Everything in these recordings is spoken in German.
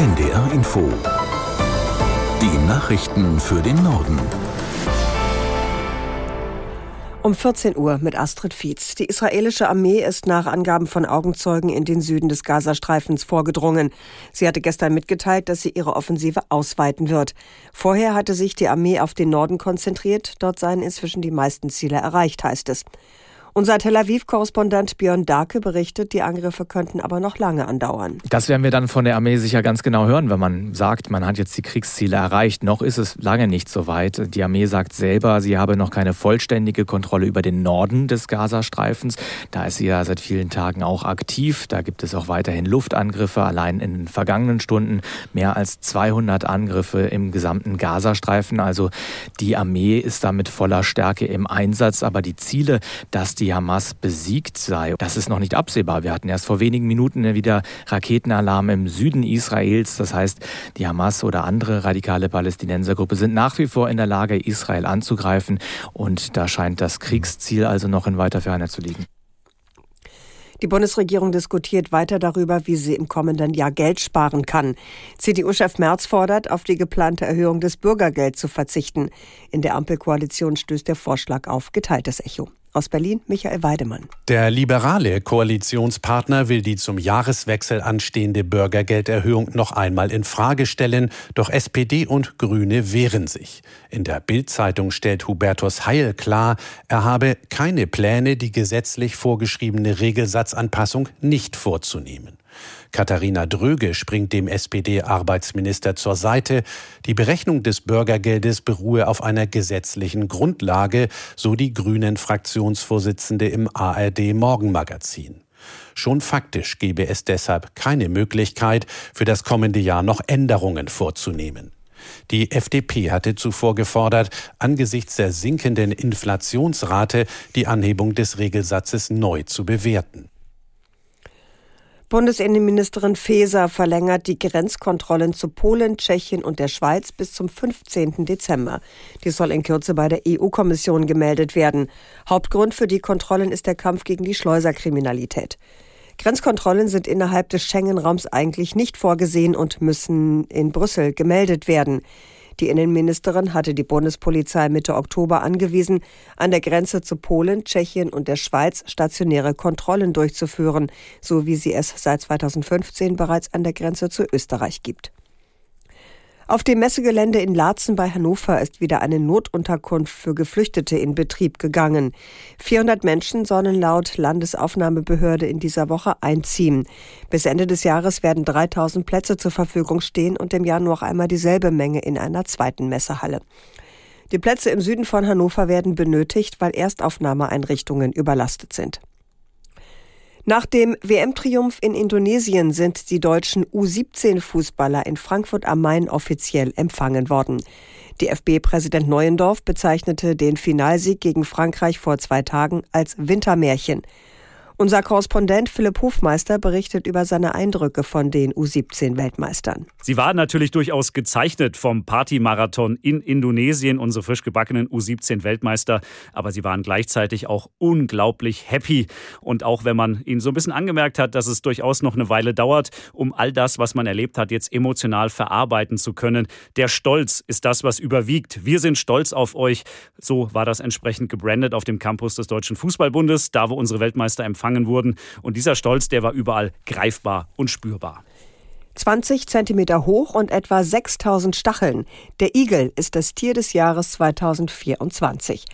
NDR Info. Die Nachrichten für den Norden. Um 14 Uhr mit Astrid Fietz. Die israelische Armee ist nach Angaben von Augenzeugen in den Süden des Gazastreifens vorgedrungen. Sie hatte gestern mitgeteilt, dass sie ihre Offensive ausweiten wird. Vorher hatte sich die Armee auf den Norden konzentriert. Dort seien inzwischen die meisten Ziele erreicht, heißt es. Unser Tel Aviv-Korrespondent Björn Darke berichtet, die Angriffe könnten aber noch lange andauern. Das werden wir dann von der Armee sicher ganz genau hören, wenn man sagt, man hat jetzt die Kriegsziele erreicht. Noch ist es lange nicht so weit. Die Armee sagt selber, sie habe noch keine vollständige Kontrolle über den Norden des Gazastreifens. Da ist sie ja seit vielen Tagen auch aktiv. Da gibt es auch weiterhin Luftangriffe. Allein in den vergangenen Stunden mehr als 200 Angriffe im gesamten Gazastreifen. Also die Armee ist da mit voller Stärke im Einsatz. Aber die Ziele, dass die Hamas besiegt sei. Das ist noch nicht absehbar. Wir hatten erst vor wenigen Minuten wieder Raketenalarm im Süden Israels. Das heißt, die Hamas oder andere radikale Palästinensergruppe sind nach wie vor in der Lage, Israel anzugreifen. Und da scheint das Kriegsziel also noch in weiter Ferne zu liegen. Die Bundesregierung diskutiert weiter darüber, wie sie im kommenden Jahr Geld sparen kann. CDU-Chef Merz fordert, auf die geplante Erhöhung des Bürgergelds zu verzichten. In der Ampelkoalition stößt der Vorschlag auf geteiltes Echo. Aus Berlin Michael Weidemann. Der liberale Koalitionspartner will die zum Jahreswechsel anstehende Bürgergelderhöhung noch einmal in Frage stellen, doch SPD und Grüne wehren sich. In der Bildzeitung stellt Hubertus Heil klar, er habe keine Pläne, die gesetzlich vorgeschriebene Regelsatzanpassung nicht vorzunehmen. Katharina Dröge springt dem SPD-Arbeitsminister zur Seite. Die Berechnung des Bürgergeldes beruhe auf einer gesetzlichen Grundlage, so die Grünen Fraktionsvorsitzende im ARD Morgenmagazin. Schon faktisch gebe es deshalb keine Möglichkeit, für das kommende Jahr noch Änderungen vorzunehmen. Die FDP hatte zuvor gefordert, angesichts der sinkenden Inflationsrate die Anhebung des Regelsatzes neu zu bewerten. Bundesinnenministerin Faeser verlängert die Grenzkontrollen zu Polen, Tschechien und der Schweiz bis zum 15. Dezember. Die soll in Kürze bei der EU-Kommission gemeldet werden. Hauptgrund für die Kontrollen ist der Kampf gegen die Schleuserkriminalität. Grenzkontrollen sind innerhalb des Schengen-Raums eigentlich nicht vorgesehen und müssen in Brüssel gemeldet werden. Die Innenministerin hatte die Bundespolizei Mitte Oktober angewiesen, an der Grenze zu Polen, Tschechien und der Schweiz stationäre Kontrollen durchzuführen, so wie sie es seit 2015 bereits an der Grenze zu Österreich gibt. Auf dem Messegelände in Laatzen bei Hannover ist wieder eine Notunterkunft für Geflüchtete in Betrieb gegangen. 400 Menschen sollen laut Landesaufnahmebehörde in dieser Woche einziehen. Bis Ende des Jahres werden 3000 Plätze zur Verfügung stehen und im Jahr noch einmal dieselbe Menge in einer zweiten Messehalle. Die Plätze im Süden von Hannover werden benötigt, weil Erstaufnahmeeinrichtungen überlastet sind. Nach dem WM-Triumph in Indonesien sind die deutschen U17-Fußballer in Frankfurt am Main offiziell empfangen worden. DFB-Präsident Neuendorf bezeichnete den Finalsieg gegen Frankreich vor zwei Tagen als Wintermärchen. Unser Korrespondent Philipp Hofmeister berichtet über seine Eindrücke von den U17-Weltmeistern. Sie waren natürlich durchaus gezeichnet vom Partymarathon in Indonesien, unsere frisch gebackenen U17-Weltmeister. Aber sie waren gleichzeitig auch unglaublich happy. Und auch wenn man ihnen so ein bisschen angemerkt hat, dass es durchaus noch eine Weile dauert, um all das, was man erlebt hat, jetzt emotional verarbeiten zu können. Der Stolz ist das, was überwiegt. Wir sind stolz auf euch. So war das entsprechend gebrandet auf dem Campus des Deutschen Fußballbundes, da wo unsere Weltmeister empfangen empfangen wurden. Und dieser Stolz, der war überall greifbar und spürbar. 20 Zentimeter hoch und etwa 6000 Stacheln. Der Igel ist das Tier des Jahres 2024.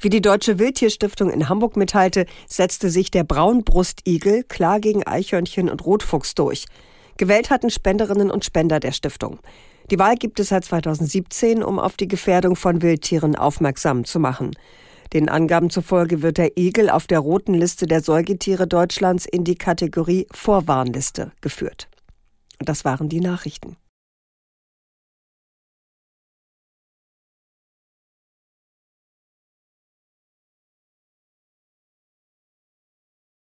Wie die Deutsche Wildtierstiftung in Hamburg mitteilte, setzte sich der Braunbrustigel klar gegen Eichhörnchen und Rotfuchs durch. Gewählt hatten Spenderinnen und Spender der Stiftung. Die Wahl gibt es seit 2017, um auf die Gefährdung von Wildtieren aufmerksam zu machen. Den Angaben zufolge wird der Igel auf der roten Liste der Säugetiere Deutschlands in die Kategorie Vorwarnliste geführt. Und das waren die Nachrichten.